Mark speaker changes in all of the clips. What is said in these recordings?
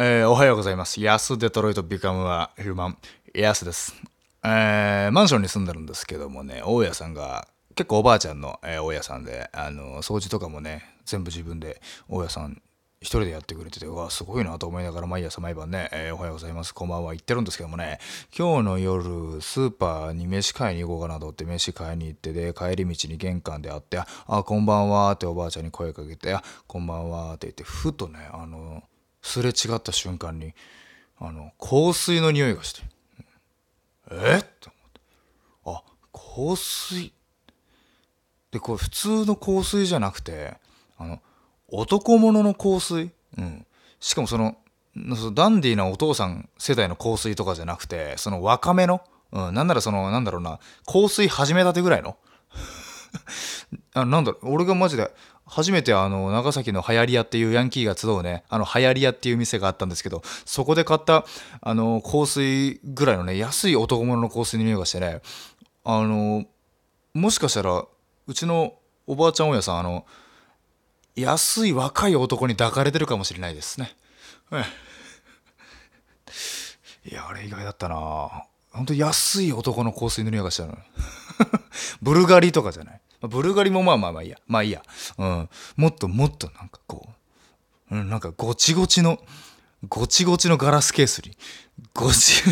Speaker 1: えーおはようございます。ヤスデトロイトビカムはヒューマン、ヤスです。えーマンションに住んでるんですけどもね、大家さんが、結構おばあちゃんの、えー大家さんで、あの、掃除とかもね、全部自分で、大家さん一人でやってくれてて、うわ、すごいなと思いながら毎朝毎晩ね、えーおはようございます、こんばんは言ってるんですけどもね、今日の夜、スーパーに飯買いに行こうかなと思って飯買いに行ってで、帰り道に玄関で会って、あ、あこんばんはっておばあちゃんに声かけて、あ、こんばんはって言って、ふとね、あの、すれ違った瞬間に、あの、香水の匂いがして、え？っと思って、あ、香水？で、これ普通の香水じゃなくて、あの、男物の香水？うん。しかもその、そのダンディーなお父さん世代の香水とかじゃなくて、その若めの、うん、なんならその、なんだろうな、香水始めたてぐらいの？あなんだろ、俺がマジで、初めてあの、長崎の流行り屋っていうヤンキーが集うね、あの、流行り屋っていう店があったんですけど、そこで買った、あの、香水ぐらいのね、安い男物の香水の匂いがしてね、あの、もしかしたら、うちのおばあちゃん親さん、あの、安い若い男に抱かれてるかもしれないですね。いや、あれ意外だったな本当安い男の香水の匂いがしたの。ブルガリとかじゃない。ブルガリもまあまあまあいいや。まあいいや。うん。もっともっとなんかこう、うん、なんかごちごちの、ごちごちのガラスケースに、ごち、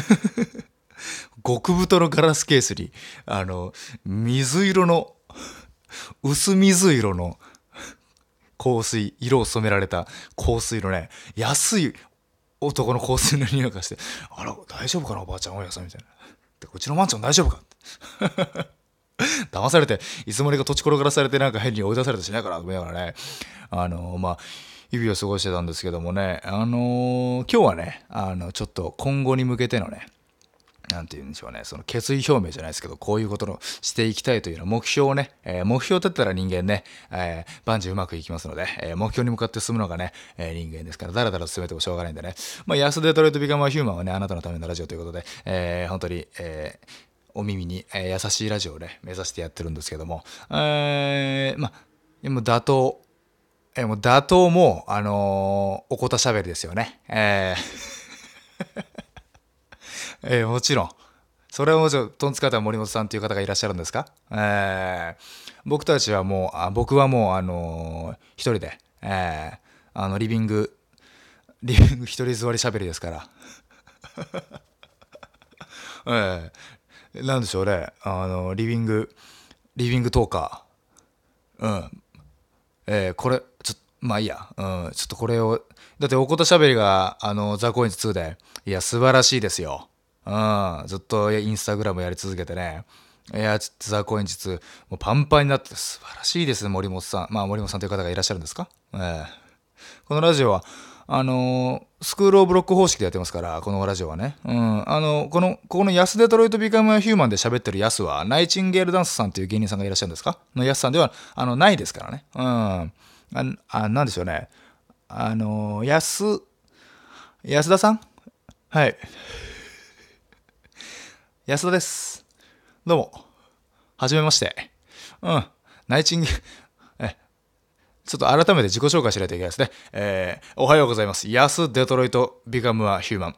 Speaker 1: 極太のガラスケースに、あの、水色の、薄水色の香水、色を染められた香水のね、安い男の香水の匂いがして、あら、大丈夫かな、おばあちゃん、おやさんみたいな。でうちのマンション大丈夫かって。騙されて、いつもりか土地転がらされてなんか変に追い出されたしないからと思いながらね、あのまあ、日々を過ごしてたんですけどもね、あの今日はね、あの、ちょっと今後に向けてのね、なんて言うんでしょうね、その決意表明じゃないですけど、こういうことをしていきたいというような目標をね、えー目標を立てたら人間ね、えー万事うまくいきますので、えー目標に向かって進むのがね、え人間ですから、だらだら進めてもしょうがないんでね、まあ、安デトロイトビカムアヒューマンはね、あなたのためのラジオということで、え本当に、えーお耳に、えー優しいラジオをね、目指してやってるんですけども、えーまあ、もう打倒、えもう打倒も、あのーおこたしゃべりですよね。えー えーもちろん。それはもちろん、トンツカタン森本さんという方がいらっしゃるんですか？えー僕たちはもう、あ僕はもう、あのー一人で、えーあの、リビング、リビング一人座りしゃべりですから。ええなんでしょうね。あの、リビング、リビングトーカー。うん。えーこれ、ちょっと、まあいいや。うん。ちょっとこれを、だっておことしゃべりが、あの、ザ・コインズ2で、いや、素晴らしいですよ。うん。ずっとインスタグラムやり続けてね。いや、ちょっとザ・コインズ2、もうパンパンになって素晴らしいです、森本さん。まあ、森本さんという方がいらっしゃるんですか？ええこのラジオは、あのースクールオブロック方式でやってますから、このラジオはね。うん。あの、この、ここのヤスデトロイトビカムアヒューマンで喋ってるヤスは、ナイチンゲールダンスさんという芸人さんがいらっしゃるんですか？のヤスさんでは、あの、ないですからね。うん。あ、あなんでしょうね。あのー、ヤス、安田さん？はい。安田です。どうも。はじめまして。うん。ナイチンゲ、え、ちょっと改めて自己紹介しないといけないですね。えー、おはようございます。安デトロイトビカムアヒューマン。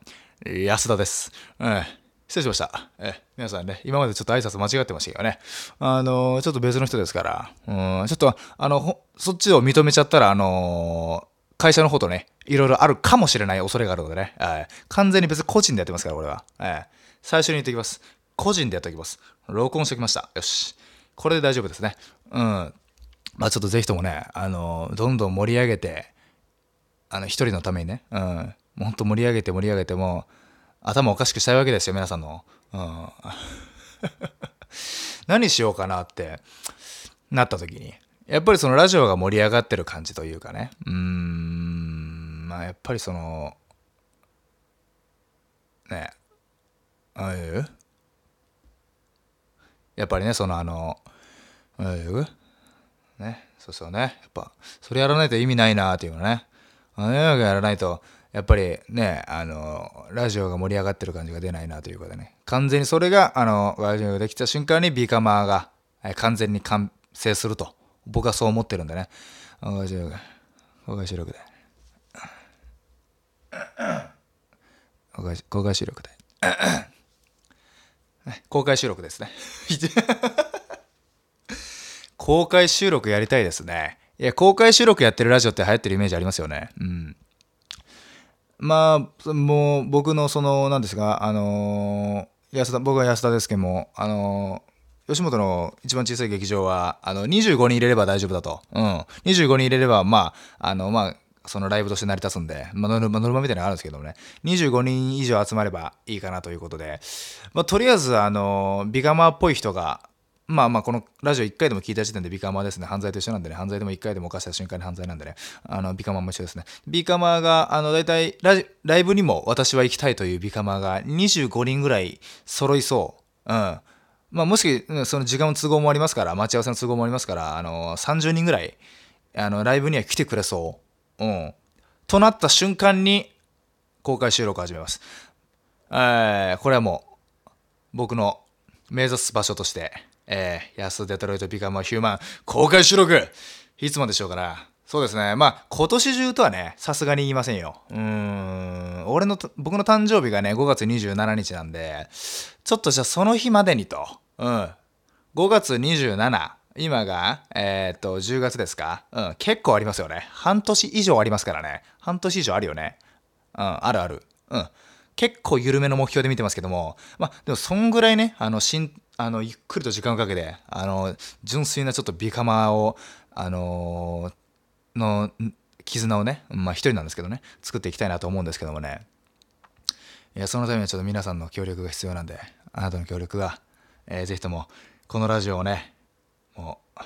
Speaker 1: 安田です。うん。失礼しました。え、皆さんね、今までちょっと挨拶間違ってましたけどね。あのーちょっと別の人ですから、うん、ちょっと、あの、そっちを認めちゃったら、あのー会社の方とね、いろいろあるかもしれない恐れがあるのでね、はい完全に別に個人でやってますから、これは。ええ最初に言っておきます。個人でやっておきます。録音しておきました。よし。これで大丈夫ですね。うん。まあちょっとぜひともね、あの、どんどん盛り上げて、あの、一人のためにね、うん。もうほんと盛り上げて盛り上げても、頭おかしくしたいわけですよ、皆さんの。うん。何しようかなってなった時に、やっぱりそのラジオが盛り上がってる感じというかね、うーん、まあやっぱりその、ね、ああいう？やっぱりね、そのあの、ああいう？ね、そうそうね、やっぱ、それやらないと意味ないなっていうのね、あのやらないと、やっぱりね、あの、ラジオが盛り上がってる感じが出ないなということでね、完全にそれが、あの、ラジオができた瞬間にビーカマーがえ完全に完成すると、僕はそう思ってるんでね、ラジオが、公開収録で。公開公開収録で。公開収録ですね。公開収録やりたいですね。いや公開収録やってるラジオって流行ってるイメージありますよね。うん。まあもう僕のその何ですかあのー、安田僕は安田ですけどもあのー、吉本の一番小さい劇場は、あの、25人入れれば大丈夫だと。うん。25人入れれば、まあ、あの、まあ、そのライブとして成り立つんで、まあ、ノルマ、ノルマみたいなのがあるんですけどもね、25人以上集まればいいかなということで、まあ、とりあえず、あの、ビガマっぽい人が、まあまあ、このラジオ1回でも聞いた時点でビカマーですね。犯罪と一緒なんでね。犯罪でも1回でも犯した瞬間に犯罪なんでね。あの、ビカマーも一緒ですね。ビカマーが、あの、大体ラジ、ライブにも私は行きたいというビカマーが25人ぐらい揃いそう。うん。まあ、もし、その時間の都合もありますから、待ち合わせの都合もありますから、あの、30人ぐらい、あの、ライブには来てくれそう。うん。となった瞬間に、公開収録を始めます。えー、これはもう、僕の目指す場所として、えー、安デトロイトビカムヒューマン公開収録いつまでしょうかな。そうですね。まあ、今年中とはね、さすがに言いませんよ。うーん。俺の、僕の誕生日がね、5月27日なんで、ちょっとじゃあその日までにと。うん。5月27。今が、えー、っと、10月ですか？うん。結構ありますよね。半年以上ありますからね。半年以上あるよね。うん。あるある。うん。結構緩めの目標で見てますけども、まあ、でもそんぐらいね、あの、しん、あの、ゆっくりと時間をかけて、あの、純粋なちょっとビカマを、あのー、の、絆をね、まあ一人なんですけどね、作っていきたいなと思うんですけどもね。いや、そのためにはちょっと皆さんの協力が必要なんで、あなたの協力がえー、ぜひともこのラジオをねもう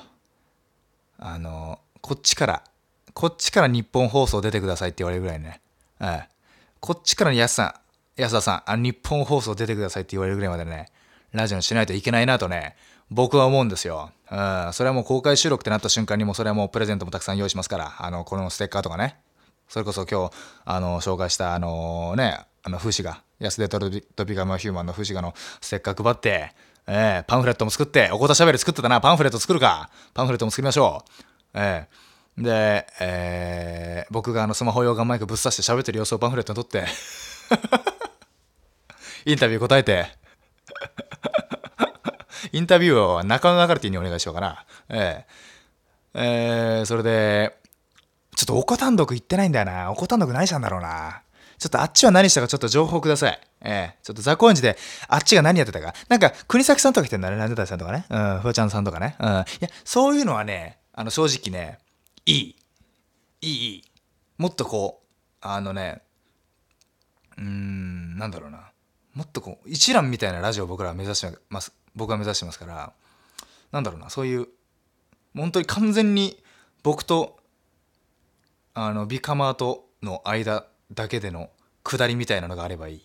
Speaker 1: あのこっちからこっちから日本放送出てくださいって言われるぐらいね、えー、こっちから安さん安田さんあ日本放送出てくださいって言われるぐらいまでねラジオにしないといけないなとね僕は思うんですよ。うん。それはもう公開収録ってなった瞬間にもそれはもうプレゼントもたくさん用意しますから、あの、このステッカーとかね。それこそ今日、あの、紹介したあのね、あの、風刺画、安手トルトピカムヒューマンの風刺画のステッカー配って、えー、パンフレットも作って、おこたしゃべり作ってたな、パンフレット作るか。パンフレットも作りましょう。えー、で、えー、僕があのスマホ用ガンマイクぶっ刺して喋ってる様子をパンフレットに撮ってインタビュー答えて インタビューを中野流れてにお願いしようかな。えー、えー、それで、ちょっとおこ単独行ってないんだよな。おこ単独何したんだろうな。ちょっとあっちは何したかちょっと情報ください。ええ、ちょっとザコンジであっちが何やってたか。なんか、国崎さんとか来てんだね。ランデタさんとかね。うん、フワちゃんさんとかね。うん。いや、そういうのはね、あの、正直ね、いい。いい、いい。もっとこう、あのね、うーん、なんだろうな。もっとこう、一覧みたいなラジオを僕らは目指してます。僕は目指してますから、なんだろうな、そういう、本当に完全に僕と、あの、ビカマーとの間だけでの下りみたいなのがあればいい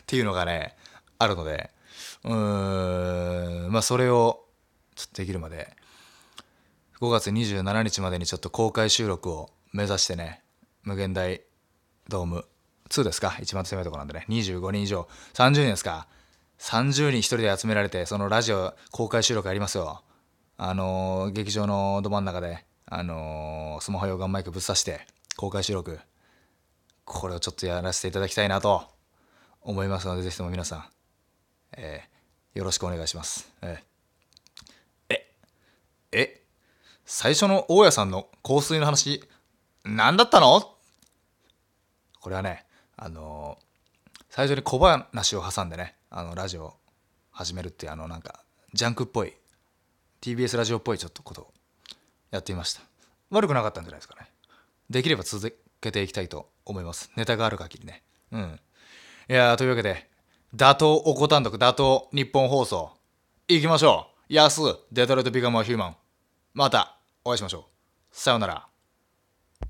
Speaker 1: っていうのがねあるのでうーんまあそれをちょっとできるまで5月27日までにちょっと公開収録を目指してね無限大ドーム2ですか一番狭いとこなんでね25人以上30人ですか。30人一人で集められてそのラジオ公開収録やりますよ。あのー、劇場のど真ん中であのー、スマホ用ガンマイクぶっ刺して公開収録。これをちょっとやらせていただきたいなと思いますのでぜひとも皆さん、えー、よろしくお願いします、えー、ええ最初の大家さんの香水の話何だったの？これはねあの、最初に小話を挟んでねあのラジオ始めるっていうあのなんかジャンクっぽい TBS ラジオっぽいちょっとことをやってみました悪くなかったんじゃないですかねできれば続けていきたいと思います。ネタがある限りね。うん。いやというわけで、打倒おこ単独、打倒日本放送、行きましょう。安、デトロイトビカムアヒューマン。またお会いしましょう。さようなら。